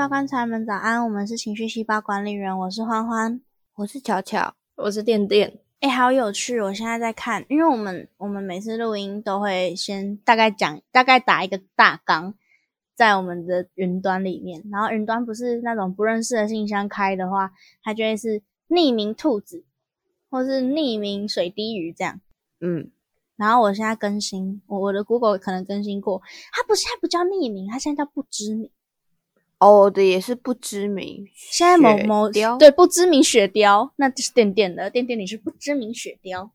八观察们早安，我们是情绪细胞管理员，我是欢欢，我是巧巧，我是电电。哎，好有趣！我现在在看，因为我们我们每次录音都会先大概讲，大概打一个大纲在我们的云端里面，然后云端不是那种不认识的信箱开的话，它就会是匿名兔子或是匿名水滴鱼这样。嗯，然后我现在更新，我我的 Google 可能更新过，它不是它不叫匿名，它现在叫不知名。哦，我的也是不知名，现在某某对不知名雪雕，那就是点点的点点，你是不知名雪雕，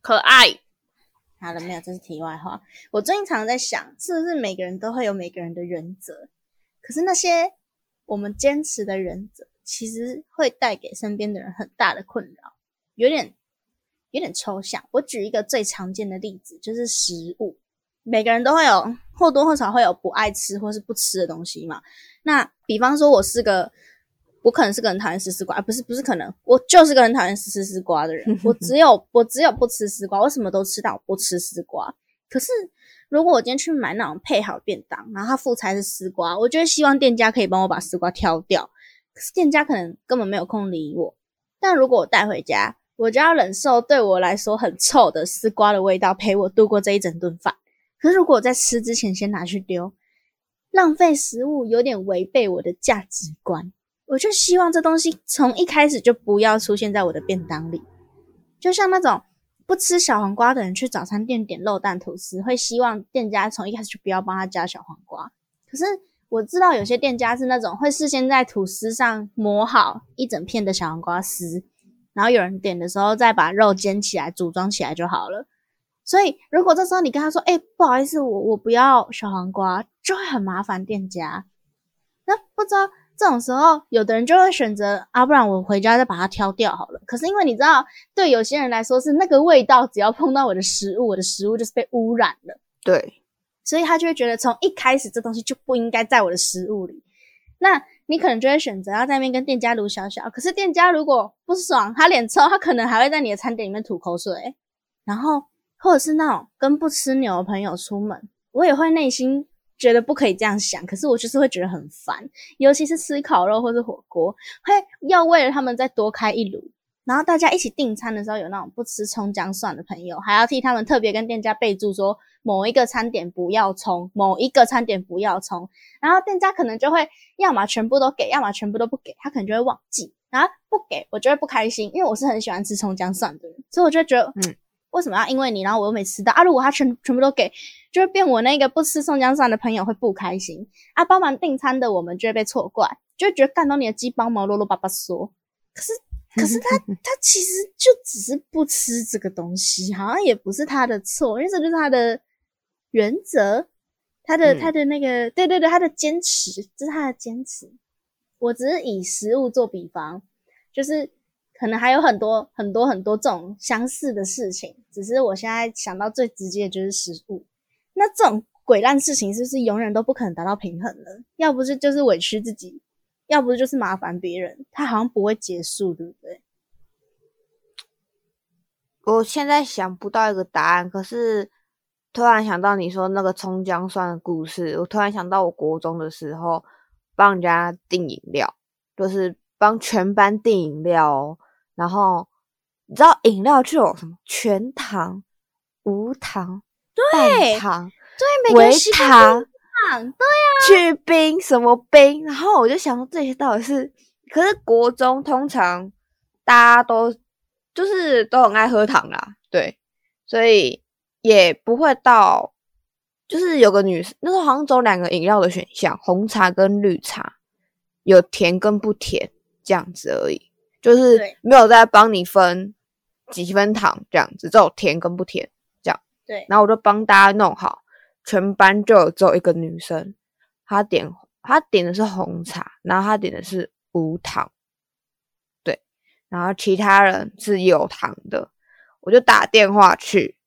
可爱。好了没有？这是题外话。我最近常常在想，是不是每个人都会有每个人的原则？可是那些我们坚持的原则，其实会带给身边的人很大的困扰，有点有点抽象。我举一个最常见的例子，就是食物。每个人都会有或多或少会有不爱吃或是不吃的东西嘛。那比方说，我是个，我可能是个很讨厌吃丝瓜，不是不是可能，我就是个很讨厌吃丝瓜的人。我只有我只有不吃丝瓜，我什么都吃，到我不吃丝瓜。可是如果我今天去买那种配好便当，然后它副菜是丝瓜，我就希望店家可以帮我把丝瓜挑掉。可是店家可能根本没有空理我。但如果我带回家，我就要忍受对我来说很臭的丝瓜的味道，陪我度过这一整顿饭。可是，如果在吃之前先拿去丢，浪费食物有点违背我的价值观。我就希望这东西从一开始就不要出现在我的便当里。就像那种不吃小黄瓜的人去早餐店点肉蛋吐司，会希望店家从一开始就不要帮他加小黄瓜。可是我知道有些店家是那种会事先在吐司上磨好一整片的小黄瓜丝，然后有人点的时候再把肉煎起来组装起来就好了。所以，如果这时候你跟他说：“哎，不好意思，我我不要小黄瓜”，就会很麻烦店家。那不知道这种时候，有的人就会选择啊，不然我回家再把它挑掉好了。可是因为你知道，对有些人来说是那个味道，只要碰到我的食物，我的食物就是被污染了。对，所以他就会觉得从一开始这东西就不应该在我的食物里。那你可能就会选择要在那边跟店家撸小小。可是店家如果不爽，他脸臭，他可能还会在你的餐点里面吐口水，然后。或者是那种跟不吃牛的朋友出门，我也会内心觉得不可以这样想，可是我就是会觉得很烦，尤其是吃烤肉或是火锅，会要为了他们再多开一炉，然后大家一起订餐的时候，有那种不吃葱姜蒜的朋友，还要替他们特别跟店家备注说某一个餐点不要葱，某一个餐点不要葱，然后店家可能就会要么全部都给，要么全部都不给，他可能就会忘记，然后不给我就会不开心，因为我是很喜欢吃葱姜蒜的人，所以我就觉得嗯。为什么要因为你，然后我又没吃到啊？如果他全全部都给，就会变我那个不吃宋江蒜的朋友会不开心啊。帮忙订餐的我们就会被错怪，就会觉得干到你的鸡帮忙啰啰巴巴说。可是可是他 他其实就只是不吃这个东西，好像也不是他的错，因为这就是他的原则，他的他的那个对对对，他的坚持，这是他的坚持。我只是以食物做比方，就是。可能还有很多很多很多这种相似的事情，只是我现在想到最直接的就是食物。那这种鬼烂事情是不是永远都不可能达到平衡呢？要不是就是委屈自己，要不就是麻烦别人，它好像不会结束，对不对？我现在想不到一个答案，可是突然想到你说那个葱姜蒜的故事，我突然想到我国中的时候帮人家订饮料，就是帮全班订饮料。然后你知道饮料就有什么全糖、无糖、半糖、对，微糖，对啊，去冰什么冰？然后我就想说这些到底是？可是国中通常大家都就是都很爱喝糖啦，对，所以也不会到就是有个女生那时候好像只有两个饮料的选项，红茶跟绿茶，有甜跟不甜这样子而已。就是没有在帮你分几分糖这样子，只有甜跟不甜这样。对，然后我就帮大家弄好，全班就只有一个女生，她点她点的是红茶，然后她点的是无糖，对，然后其他人是有糖的，我就打电话去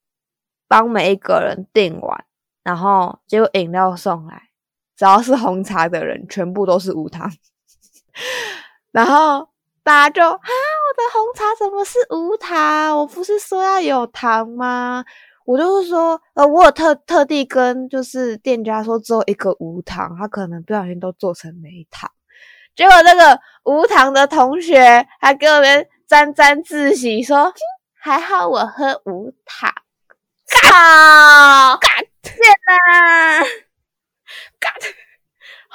帮每一个人订完，然后结果饮料送来，只要是红茶的人全部都是无糖，然后。大家就啊，我的红茶怎么是无糖？我不是说要有糖吗？我就是说，呃，我有特特地跟就是店家说只有一个无糖，他可能不小心都做成没糖。结果那个无糖的同学还给我们沾沾自喜说，哼还好我喝无糖。靠！天哪！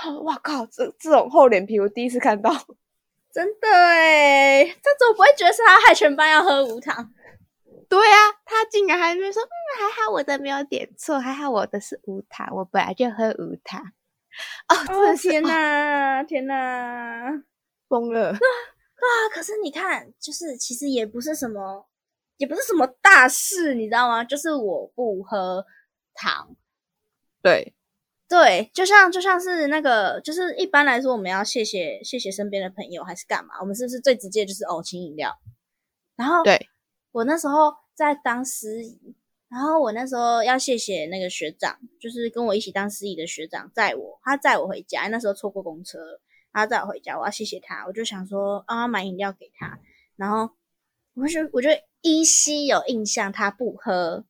哇靠！这这种厚脸皮我第一次看到。真的哎，这怎么不会觉得是他害全班要喝无糖？对啊，他竟然还没说，嗯，还好我的没有点错，还好我的是无糖，我本来就喝无糖。哦，天哪，天哪，疯了！啊，可是你看，就是其实也不是什么，也不是什么大事，你知道吗？就是我不喝糖。对。对，就像就像是那个，就是一般来说，我们要谢谢谢谢身边的朋友，还是干嘛？我们是不是最直接就是哦，请饮料？然后，对我那时候在当司仪，然后我那时候要谢谢那个学长，就是跟我一起当司仪的学长，载我，他载我回家，那时候错过公车，他载我回家，我要谢谢他，我就想说啊，买饮料给他，然后我就我就依稀有印象，他不喝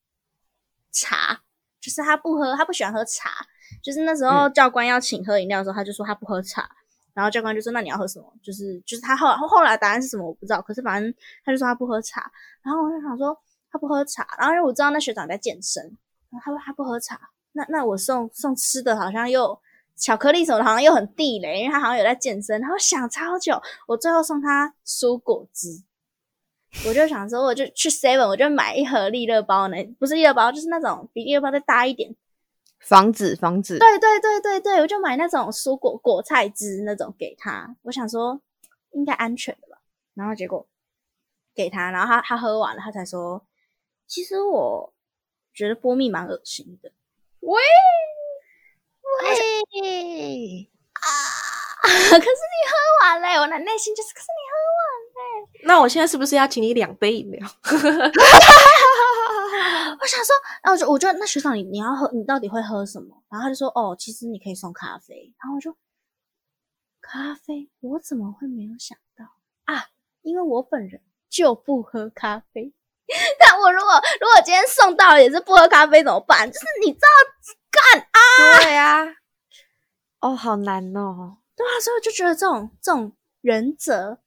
茶，就是他不喝，他不喜欢喝茶。就是那时候教官要请喝饮料的时候，他就说他不喝茶，然后教官就说那你要喝什么？就是就是他后后来答案是什么我不知道，可是反正他就说他不喝茶，然后我就想说他不喝茶，然后因为我知道那学长在健身，然后他说他不喝茶，那那我送送吃的好像又巧克力什么的好像又很地雷，因为他好像有在健身，然后想超久，我最后送他蔬果汁，我就想说我就去 seven 我就买一盒利乐包呢，不是利乐包，就是那种比利乐包再大一点。防止防止，对对对对对，我就买那种蔬果果菜汁那种给他，我想说应该安全的吧。然后结果给他，然后他他喝完了，他才说，其实我觉得波蜜蛮恶心的。喂喂啊！可是你喝完了，我的内心就是，可是你。那我现在是不是要请你两杯饮料？我想说，然后就我觉得那学长，你你要喝，你到底会喝什么？然后他就说，哦，其实你可以送咖啡。然后我就咖啡，我怎么会没有想到啊？因为我本人就不喝咖啡。但我如果如果今天送到也是不喝咖啡怎么办？就是你知道干啊？对呀。哦，好难哦。对啊，所以我就觉得这种这种原则，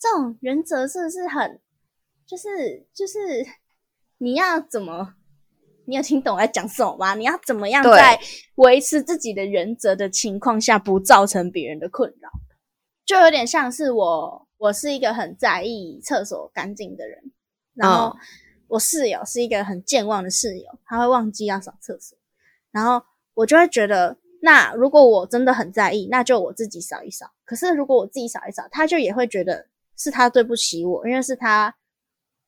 这种原则是不是很，就是就是。你要怎么？你有听懂我在讲什么吗？你要怎么样在维持自己的原则的情况下，不造成别人的困扰？就有点像是我，我是一个很在意厕所干净的人，然后我室友是一个很健忘的室友，他会忘记要扫厕所，然后我就会觉得，那如果我真的很在意，那就我自己扫一扫。可是如果我自己扫一扫，他就也会觉得是他对不起我，因为是他。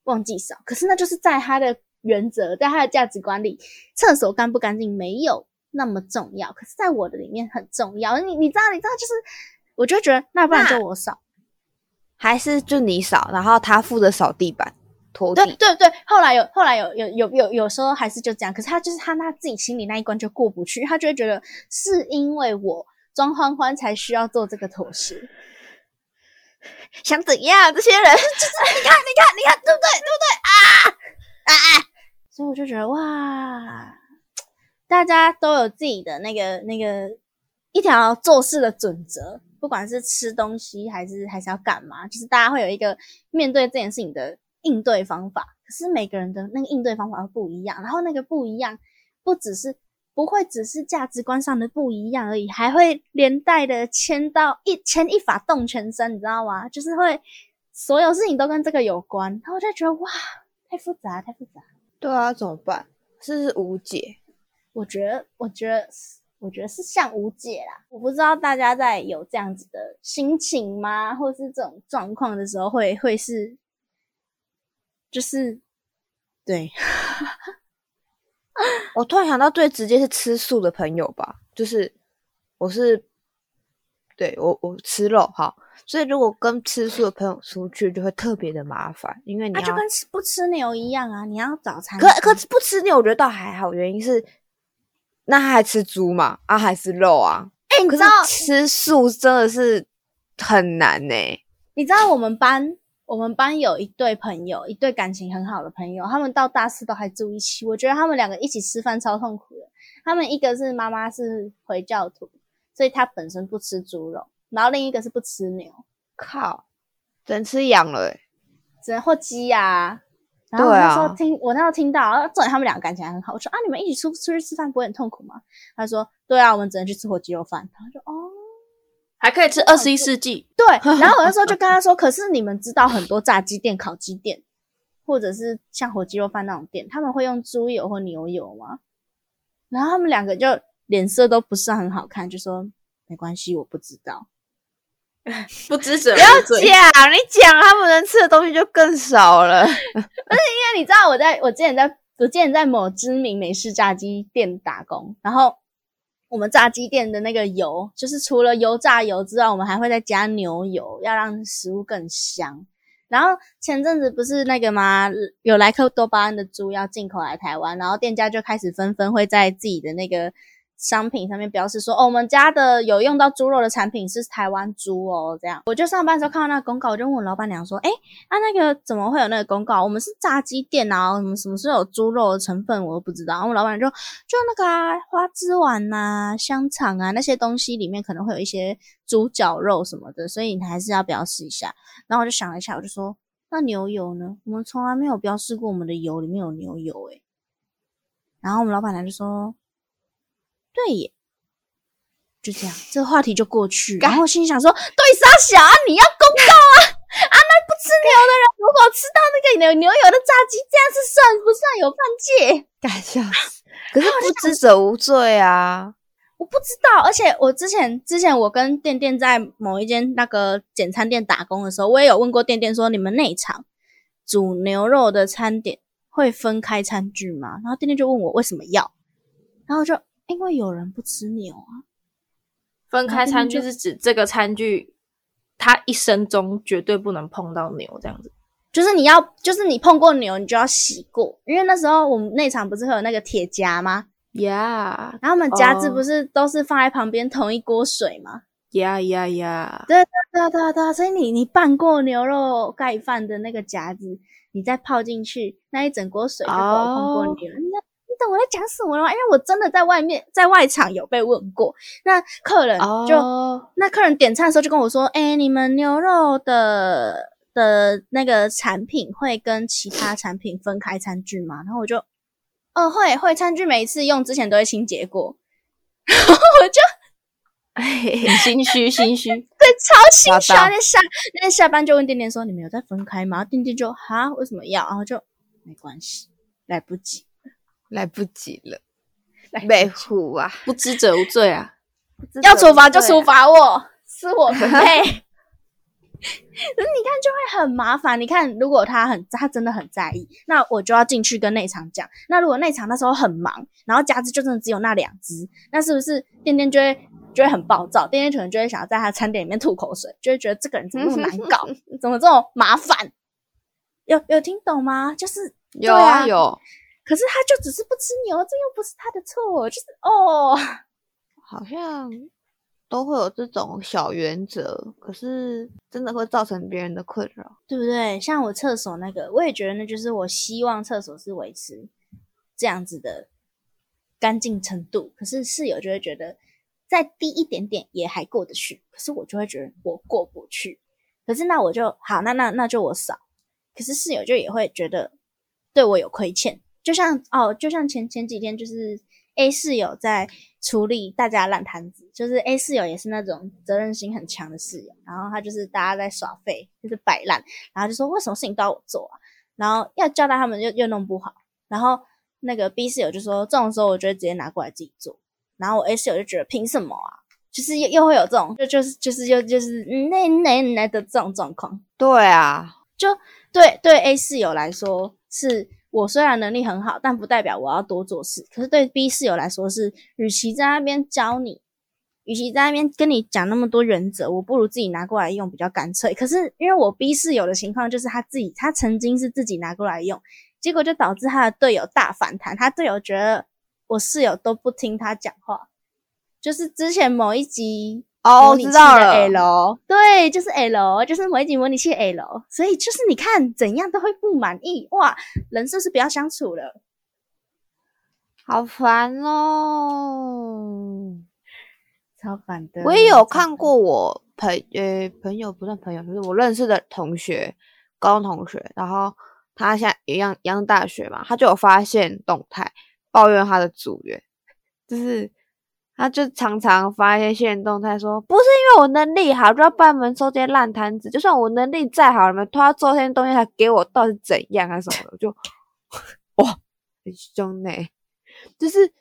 忘记扫，可是那就是在他的原则，在他的价值观里，厕所干不干净没有那么重要。可是，在我的里面很重要。你你知道，你知道，就是我就觉得，那不然就我扫，还是就你扫，然后他负责扫地板、拖地。对对对，后来有后来有有有有有时候还是就这样。可是他就是他他自己心里那一关就过不去，他就会觉得是因为我装欢欢才需要做这个妥协。想怎样？这些人 就是你看，你看，你看，对不对？对不对啊？啊！所以我就觉得哇，大家都有自己的那个那个一条做事的准则，不管是吃东西还是还是要干嘛，就是大家会有一个面对这件事情的应对方法。可是每个人的那个应对方法都不一样，然后那个不一样，不只是。不会只是价值观上的不一样而已，还会连带的牵到一牵一发动全身，你知道吗？就是会所有事情都跟这个有关，然后我就觉得哇，太复杂，太复杂。对啊，怎么办？是是无解？我觉得，我觉得，我觉得是像无解啦。我不知道大家在有这样子的心情吗，或是这种状况的时候，会会是，就是对。我突然想到，最直接是吃素的朋友吧，就是我是对我我吃肉哈，所以如果跟吃素的朋友出去，就会特别的麻烦，因为你就跟吃不吃牛一样啊，你要早餐。可可不吃牛，我觉得倒还好，原因是那他还吃猪嘛，啊还是肉啊？哎，你知道吃素真的是很难呢。你知道我们班？我们班有一对朋友，一对感情很好的朋友，他们到大四都还住一起。我觉得他们两个一起吃饭超痛苦的。他们一个是妈妈是回教徒，所以他本身不吃猪肉，然后另一个是不吃牛，靠，只能吃羊了、欸，只能或鸡呀、然后我那时候听，我那时候听到，然后重点他们两个感情还很好。我说啊，你们一起出出去吃饭不会很痛苦吗？他说对啊，我们只能去吃火鸡肉饭。他说哦，还可以吃二十一世纪，对。然后我那时候就 跟他说，可是你们知道很多炸鸡店、烤鸡店，或者是像火鸡肉饭那种店，他们会用猪油或牛油吗？然后他们两个就脸色都不是很好看，就说没关系，我不知道。不知者不要。讲，你讲他们能吃的东西就更少了。不是因为你知道我在我之前在我之前在某知名美式炸鸡店打工，然后我们炸鸡店的那个油，就是除了油炸油之外，我们还会再加牛油，要让食物更香。然后前阵子不是那个吗？有来克多巴胺的猪要进口来台湾，然后店家就开始纷纷会在自己的那个商品上面标示说，哦，我们家的有用到猪肉的产品是台湾猪哦，这样。我就上班的时候看到那个公告，我就问老板娘说，哎，啊，那个怎么会有那个公告？我们是炸鸡店啊，什么什么是有猪肉的成分，我都不知道。然后我老板就就那个啊，花枝丸呐、香肠啊那些东西里面可能会有一些猪脚肉什么的，所以你还是要标示一下。然后我就想了一下，我就说，那牛油呢？我们从来没有标示过我们的油里面有牛油诶、然后我们老板娘就说，对耶。就这样，这个话题就过去。然后我心里想说，对傻小啊，你要公告啊啊！那不吃牛的人，如果吃到那个牛牛油的炸鸡，这样是算不算有犯戒？搞笑死！可是不知者无罪啊。我不知道，而且我之前之前我跟店店在某一间那个简餐店打工的时候，我也有问过店店说，你们内场煮牛肉的餐点会分开餐具吗？然后店店就问我为什么要，然后我就因为有人不吃牛啊。分开餐具是指这个餐具，他一生中绝对不能碰到牛这样子。就是你要，就是你碰过牛，你就要洗过，因为那时候我们内场不是会有那个铁夹吗？呀然后我们夹子哦不是都是放在旁边同一锅水吗？呀呀呀！对啊，对啊，对啊，所以你你拌过牛肉盖饭的那个夹子，你再泡进去，那一整锅水就够我碰过牛了。你你懂我在讲什么了吗？因为我真的在外面在外场有被问过，那客人就、哦那客人点餐的时候就跟我说：“哎、你们牛肉的的那个产品会跟其他产品分开餐具吗？”然后我就，哦，会会，餐具每一次用之前都会清洁过。然后我就嘿心虚心虚。对超心虚那下那天下班就问店店说：“你们有在分开吗？”店店就哈为什么要？然后就没关系，来不及，来不及了，来不及被唬啊！不知者无罪啊！要处罚就处罚。我，是我不 配。可是你看就会很麻烦。你看，如果他很他真的很在意，那我就要进去跟内场讲。那如果内场那时候很忙，然后夹子就真的只有那两只，那是不是店店就会就会很暴躁？店店可能就会想要在他的餐点里面吐口水，就会觉得这个人怎么那么难搞，怎么这么麻烦？有有听懂吗？就是有对啊有，可是他就只是不吃牛，这又不是他的错，就是哦。好像都会有这种小原则，可是真的会造成别人的困扰。对不对？像我厕所那个，我也觉得那就是我希望厕所是维持这样子的干净程度。可是室友就会觉得再低一点点也还过得去，可是我就会觉得我过不去。可是那我就好，那那那就我扫。可是室友就也会觉得对我有亏欠，就像哦，就像前前几天就是 A 室友在处理大家烂摊子，就是 A 室友也是那种责任心很强的室友，然后他就是大家在耍废，就是摆烂，然后就说为什么事情都要我做啊？然后要交代他们又又弄不好，然后那个 B 室友就说这种时候我就会直接拿过来自己做，然后我 A 室友就觉得凭什么啊？就是又又会有这种就就是就是又就是嗯那那那的这种状况，对啊，就对对 A 室友来说，是我虽然能力很好，但不代表我要多做事。可是对 B 室友来说是，与其在那边教你，与其在那边跟你讲那么多原则，我不如自己拿过来用比较干脆。可是因为我 B 室友的情况就是他自己，他曾经是自己拿过来用，结果就导致他的队友大反弹，他队友觉得我室友都不听他讲话。就是之前某一集哦，我知道了。L，对，就是 L，就是某一集模拟器 L，所以就是你看怎样都会不满意哇，人是不是不要相处了？好烦哦！超烦的。我也有看，过我朋呃朋友不算朋友，就是我认识的同学，高中同学，然后他现在一样一样大学嘛，他就有发现动态抱怨他的组员，就是他就常常发一些现实动态说，不是因为我能力好就要帮你们收这些烂摊子，就算我能力再好，你们都要做这些东西才给我，到底是怎样啊什么的，我就 哇很凶呢、就是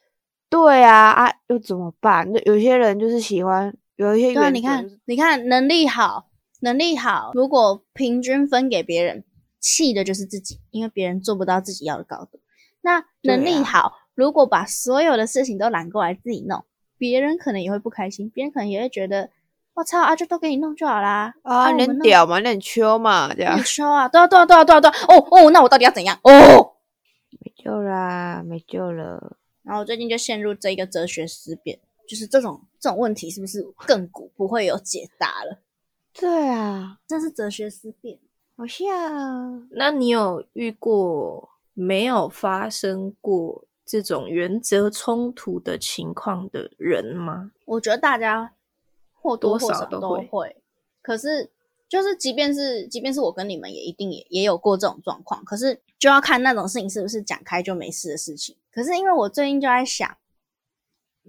对啊啊又怎么办？那有些人就是喜欢有一些对啊，你看你看，能力好，能力好，如果平均分给别人，气的就是自己，因为别人做不到自己要的高度。那能力好，如果把所有的事情都揽过来自己弄，别人可能也会不开心，别人可能也会觉得，我操啊，就都给你弄就好啦。啊，你屌嘛，你很秋嘛，这样你说啊，对啊，对啊，对啊，对啊，对啊。哦哦，那我到底要怎样？哦。没救啦，没救了。然后我最近就陷入这一个哲学思辨，就是这种这种问题是不是亘古不会有解答了？对啊，这是哲学思辨。好像那你有遇过没有发生过这种原则冲突的情况的人吗？我觉得大家或多多或少少都会都会，可是就是即便是即便是我跟你们也一定也也有过这种状况，可是就要看那种事情是不是讲开就没事的事情。可是因为我最近就在想，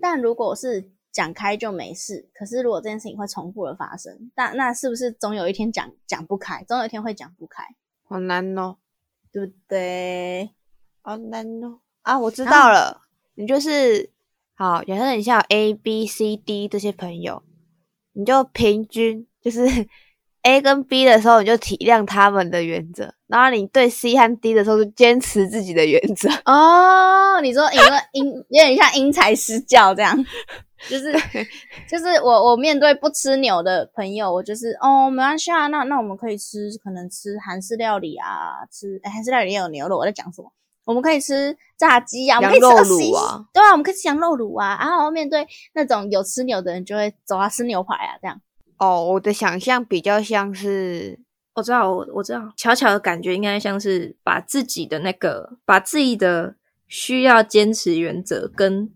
但如果是讲开就没事，可是如果这件事情会重复的发生，那那是不是总有一天讲讲不开，总有一天会讲不开，好难哦，对不对？好难哦。啊，我知道了，你就是好，假设你像 A、B、C、D 这些朋友，你就平均就是 A 跟 B 的时候，你就体谅他们的原则，然后你对 C 和 D 的时候，就坚持自己的原则。哦，你说你说因有点像因材施教这样，就是就是我我面对不吃牛的朋友，我就是哦没关系啊，那那我们可以吃可能吃韩式料理啊，吃哎韩式料理也有牛肉，我在讲什么？我们可以吃炸鸡啊，我们可以吃羊肉二十一卤啊，对啊，我们可以吃羊肉卤啊，然后面对那种有吃牛的人，就会走啊吃牛排啊这样。哦，我的想象比较像是我知道，我我知道，巧巧的感觉应该像是把自己的那个，把自己的需要坚持原则跟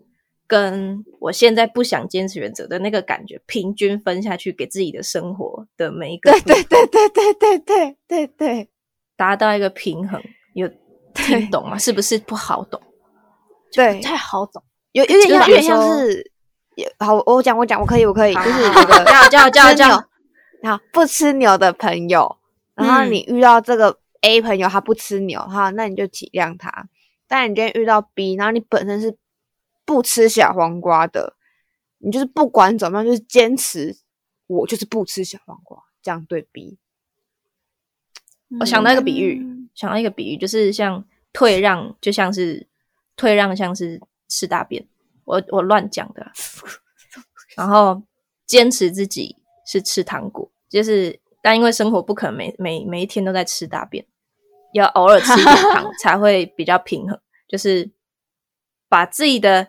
跟我现在不想坚持原则的那个感觉平均分下去，给自己的生活的每一个对对对对对对对对对，达到一个平衡，有听懂吗？是不是不好懂？对，太好懂，有有点像有点像是，有好，我讲我讲，我可以我可以，就是有个叫叫叫叫，好不吃牛的朋友，然后嗯你遇到这个 A 朋友他不吃牛，哈，那你就体谅他。但你今天遇到 B，然后你本身是不吃小黄瓜的，你就是不管怎么样，就是坚持我就是不吃小黄瓜，这样对 B。我想到一个比喻，嗯想到一个比喻，就是像退让，就像是退让，像是吃大便。我我乱讲的啊，然后坚持自己是吃糖果，就是但因为生活不可能每每每一天都在吃大便，要偶尔吃一点糖 才会比较平衡。就是把自己的，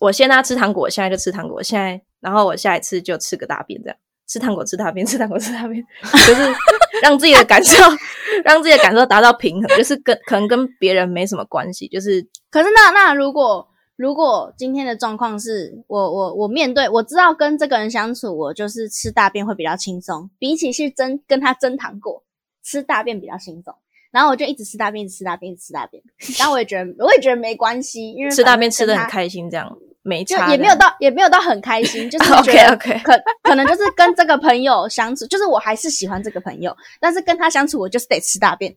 我现在吃糖果，我现在就吃糖果，现在然后我下一次就吃个大便，这样吃糖果吃大便，吃糖果吃大便，就是让自己的感受，让自己的感受达到平衡，就是跟可能跟别人没什么关系，就是可是那那如果如果今天的状况是我我我面对我知道跟这个人相处，我就是吃大便会比较轻松，比起是争跟他争糖果，吃大便比较轻松。然后我就一直吃大便，一直吃大便，一直吃大便。然后我也觉得我也觉得没关系，因为吃大便吃的的很开心，这样没就差，也没有到也没有到很开心，就是 觉 OK 得 OK，可可能就是跟这个朋友相处，就是我还是喜欢这个朋友，但是跟他相处我就是得吃大便，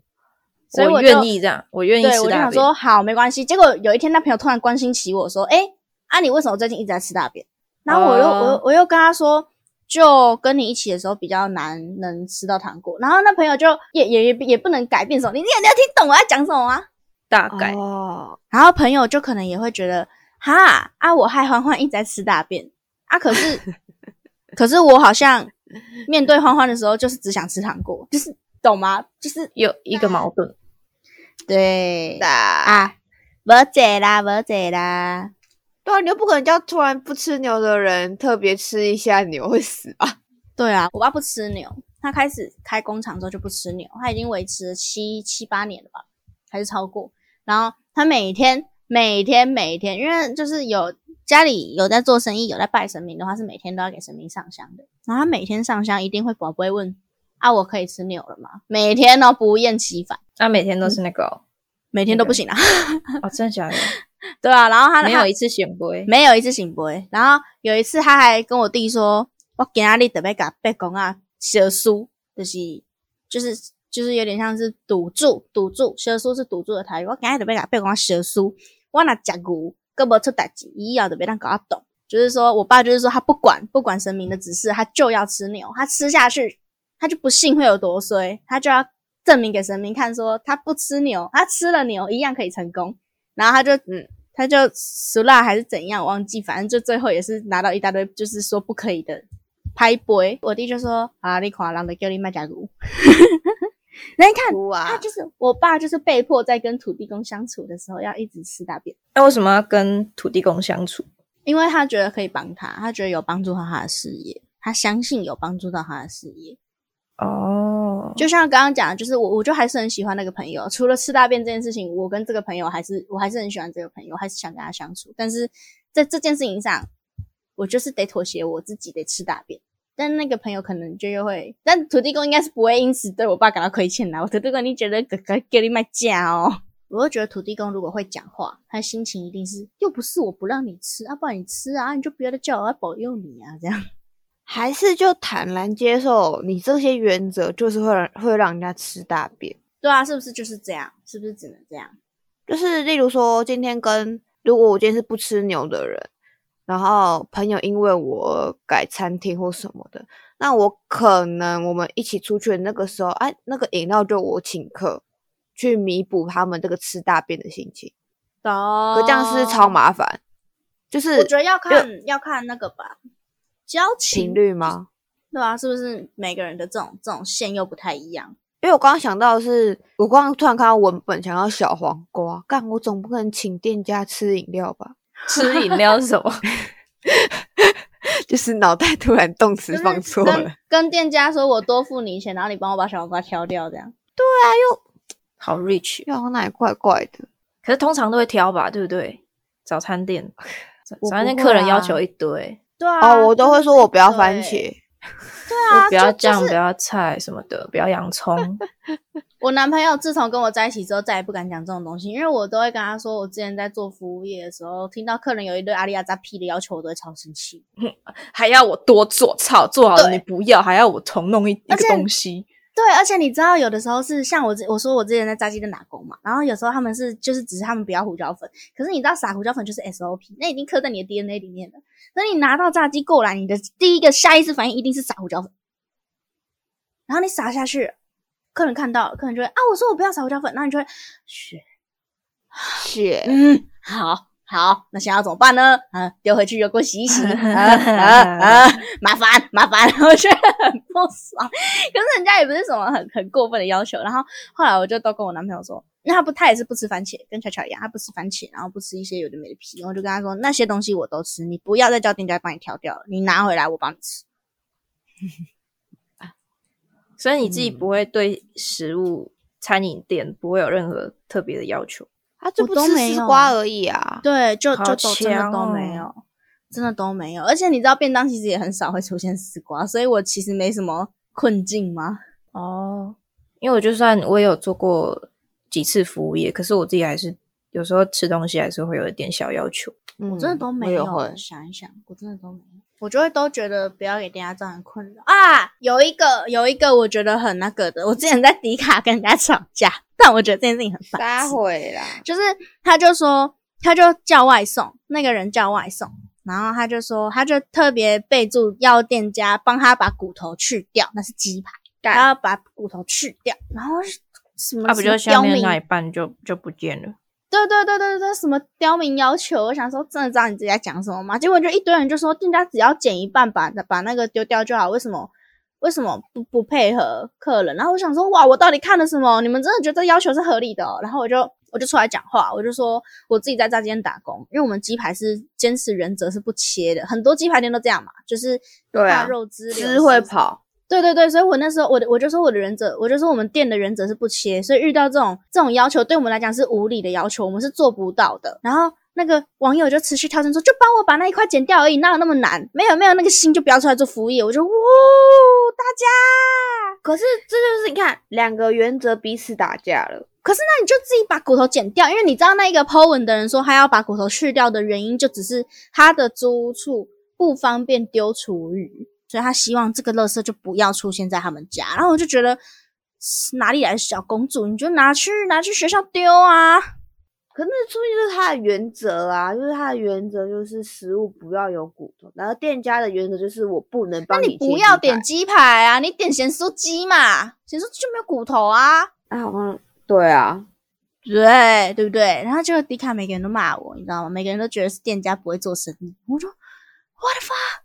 所以我就愿意这样，我愿意对，吃大便。我就想说好没关系。结果有一天，那朋友突然关心起我说：“哎、啊，你为什么最近一直在吃大便？”然后我又、我又哦我又跟他说，就跟你一起的时候比较难能吃到糖果。然后那朋友就也也也也不能改变什么，你你你要听懂我要讲什么吗？大概、哦，然后朋友就可能也会觉得，哈啊，我害欢欢一直在吃大便啊，可是可是我好像面对欢欢的时候，就是只想吃糖果，就是懂吗？就是有一个矛盾。对啊，啊，无解啦，无解啦。对啊，你又不可能叫突然不吃牛的人特别吃一下牛会死吧？对啊，我爸不吃牛，他开始开工厂之后就不吃牛，他已经维持了七七八年了吧，还是超过。然后他每天每天每天，因为就是有家里有在做生意，有在拜神明的话，是每天都要给神明上香的。然后他每天上香一定会宝贝问啊，我可以吃牛了吗？每天都不厌其烦，那、每天都是那个哦，每天都不行啊。哦真的假的？对啊，然后他他没有一次醒杯，没有一次醒不会。然后有一次他还跟我弟说，我今仔日特别给他背公啊，小输就是就是就是有点像是赌注，赌注，小输是赌注的台语。我今仔日特别给他背公啊，小输，我若食牛，根本出代志，以后特别让搞他懂。就是说我爸就是说他不管不管神明的指示，他就要吃牛，他吃下去他就不信会有多衰，他就要证明给神明看说他不吃牛，他吃了牛一样可以成功。然后他就嗯，他就熟辣还是怎样，我忘记，反正就最后也是拿到一大堆，就是说不可以的拍杯。我弟就说啊，你看人的叫你卖假骨，那你看他就是我爸，就是被迫在跟土地公相处的时候要一直吃大便，那为什么要跟土地公相处？因为他觉得可以帮他，他觉得有帮助到他的事业，他相信有帮助到他的事业。哦，就像刚刚讲的，就是我，我就还是很喜欢那个朋友。除了吃大便这件事情，我跟这个朋友还是我还是很喜欢这个朋友，还是想跟他相处。但是在这件事情上，我就是得妥协，我自己得吃大便。但那个朋友可能就又会，但土地公应该是不会因此对我爸感到亏欠的。我土地公，你觉得哥哥给你买价哦？我就觉得土地公如果会讲话，他心情一定是又不是我不让你吃啊，不然你吃啊，你就不要再叫我要保佑你啊，这样。还是就坦然接受你这些原则，就是会让会让人家吃大便。对啊，是不是就是这样？是不是只能这样？就是例如说，今天跟如果我今天是不吃牛的人，然后朋友因为我改餐厅或什么的，那我可能我们一起出去的那个时候，哎，那个饮料就我请客，去弥补他们这个吃大便的心情。哦可这样是超麻烦，就是我觉得要看要看那个吧，交情频率吗？对啊，是不是每个人的这种这种线又不太一样？因为我刚刚想到的是，我刚刚突然看到文本，想要小黄瓜，干我总不可能请店家吃饮料吧？吃饮料是什么？就是脑袋突然动词放错了。跟店家说我多付你钱，然后你帮我把小黄瓜挑掉，这样。对啊，又好 rich，小黄哪里怪怪的？可是通常都会挑吧，对不对？早餐店，早餐店客人要求一堆，对啊，哦，我都会说我不要番茄。对啊，不要就酱，就是不要菜什么的，不要洋葱。我男朋友自从跟我在一起之后，再也不敢讲这种东西，因为我都会跟他说，我之前在做服务业的时候，听到客人有一堆阿里亚扎屁的要求，我都会超生气。还要我多做，操，做好了你不要，还要我重弄一一个东西。对，而且你知道，有的时候是像我之我说我之前在炸鸡店打工嘛，然后有时候他们是就是只是他们不要胡椒粉，可是你知道撒胡椒粉就是 SOP，那已经刻在你的 DNA 里面了。那你拿到炸鸡过来，你的第一个下意识反应一定是撒胡椒粉，然后你撒下去，客人看到了，客人就会啊，我说我不要撒胡椒粉，然后你就会，嘘，血，嗯，好好，那现在要怎么办呢？啊，丢回去油锅洗一洗，啊啊啊，麻烦麻烦，我觉得很不爽。可是人家也不是什么很很过分的要求。然后后来我就都跟我男朋友说，那他不他也是不吃番茄，跟巧巧一样，他不吃番茄，然后不吃一些有的没的皮。我就跟他说，那些东西我都吃，你不要再叫店家帮你挑掉了，你拿回来我帮你吃。所以你自己嗯不会对食物、餐饮店不会有任何特别的要求。啊就我不吃丝都没有瓜而已啊。对，就就都真的都没哦有，真的都没有。而且你知道便当其实也很少会出现丝瓜，所以我其实没什么困境吗？哦，因为我就算我也有做过几次服务业，可是我自己还是有时候吃东西还是会有一点小要求。嗯我真的都没有。想一想，我真的都没有。我就会都觉得不要给店家造成困扰啊。有一个有一个我觉得很那个的，我之前在迪卡跟人家吵架，但我觉得这件事情很烦撒痴。毁啦！就是他就说他就叫外送，那个人叫外送，然后他就说他就特别备注要店家帮他把骨头去掉，那是鸡排，他要把骨头去掉，然后什么啊，不就什么刁民下面那一半就就不见了？对对对对对，什么刁民要求？我想说，真的知道你自己在讲什么吗？结果就一堆人就说，店家只要减一半把把那个丢掉就好，为什么为什么不不配合客人？然后我想说，哇，我到底看了什么？你们真的觉得这要求是合理的、哦？然后我就我就出来讲话，我就说我自己在炸鸡店打工，因为我们鸡排是坚持原则是不切的，很多鸡排店都这样嘛，就是对啊肉汁会跑，对对对对，所以我那时候我的我就说我的原则，我就说我们店的原则是不切，所以遇到这种这种要求，对我们来讲是无理的要求，我们是做不到的。然后那个网友就持续跳针说，就帮我把那一块剪掉而已，哪有那么难？没有没有那个心就不要出来做服务业。我就哇，大家，可是这就是你看，两个原则彼此打架了。可是那你就自己把骨头剪掉，因为你知道那个 po 文的人说他要把骨头去掉的原因，就只是他的租屋处不方便丢厨余。所以他希望这个垃圾就不要出现在他们家，然后我就觉得哪里来的小公主，你就拿去拿去学校丢啊！可那出现就是他的原则啊，就是他的原则就是食物不要有骨头，然后店家的原则就是我不能帮你不要点鸡排啊，你点咸酥鸡嘛，咸酥鸡就没有骨头啊！啊，嗯，对啊，对对不对？然后就迪卡每个人都骂我，你知道吗？每个人都觉得是店家不会做生意，我说 What the fuck？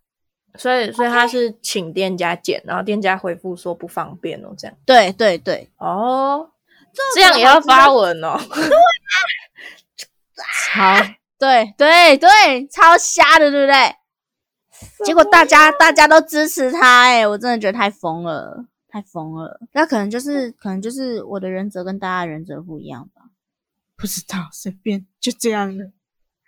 所以，所以他是请店家剪，然后店家回复说不方便哦，这样。对对对，哦，这样也要发文哦。超 对对对，超瞎的，对不对？结果大家大家都支持他，哎，我真的觉得太疯了，太疯了。那可能就是可能就是我的原则跟大家原则不一样吧？不知道，随便就这样了。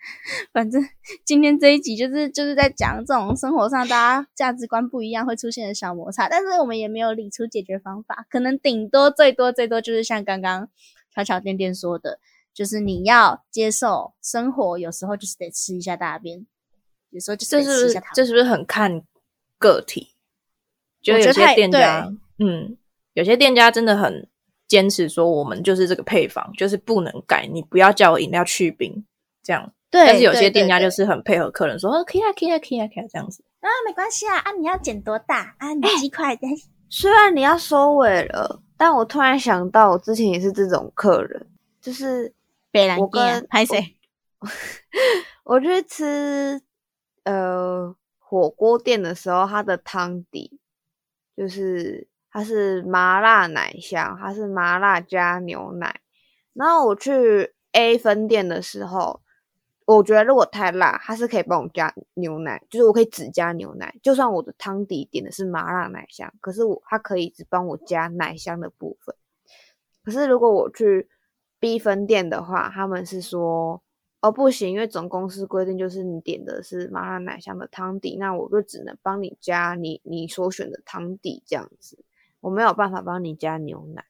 反正今天这一集就是就是在讲这种生活上大家价值观不一样会出现的小摩擦，但是我们也没有理出解决方法，可能顶多最多最多就是像刚刚巧巧店店说的，就是你要接受生活，有时候就是得吃一下大便，有时候就是吃一下这是不是很看个体？就有些店家，嗯，有些店家真的很坚持说，我们就是这个配方，就是不能改，你不要叫我饮料去冰，这样。对，但是有些店家就是很配合客人，说可以啊，可以啊，可以啊，可以啊，这样子啊，没关系啊，啊，你要剪多大啊？你几块的？虽然你要收尾了，但我突然想到，我之前也是这种客人，就是北兰店拍谁？我去吃呃火锅店的时候，它的汤底就是它是麻辣奶香，它是麻辣加牛奶，然后我去 A 分店的时候。我觉得如果太辣，它是可以帮我加牛奶，就是我可以只加牛奶，就算我的汤底点的是麻辣奶香，可是我它可以只帮我加奶香的部分。可是如果我去 B 分店的话，他们是说哦不行，因为总公司规定就是你点的是麻辣奶香的汤底，那我就只能帮你加你你所选的汤底这样子，我没有办法帮你加牛奶。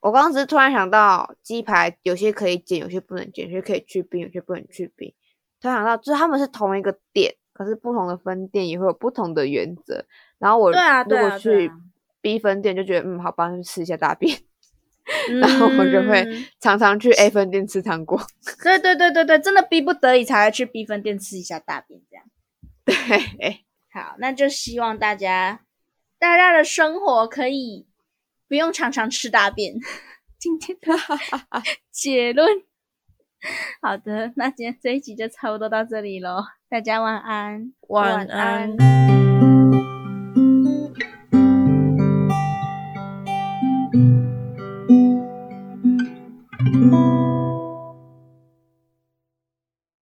我刚刚只是突然想到，鸡排有些可以减，有些不能减，有些可以去冰，有些不能去冰。突然想到，就是他们是同一个店，可是不同的分店也会有不同的原则。然后我如果去 B 分店，就觉得嗯，好吧，去吃一下大便。然后我就会常常去 A 分店吃糖果。对对对对对，真的逼不得已才会去 B 分店吃一下大便，这样。对，好，那就希望大家大家的生活可以。不用常常吃大便。今天的 结论，好的，那今天这一集就差不多到这里喽。大家晚安，晚安。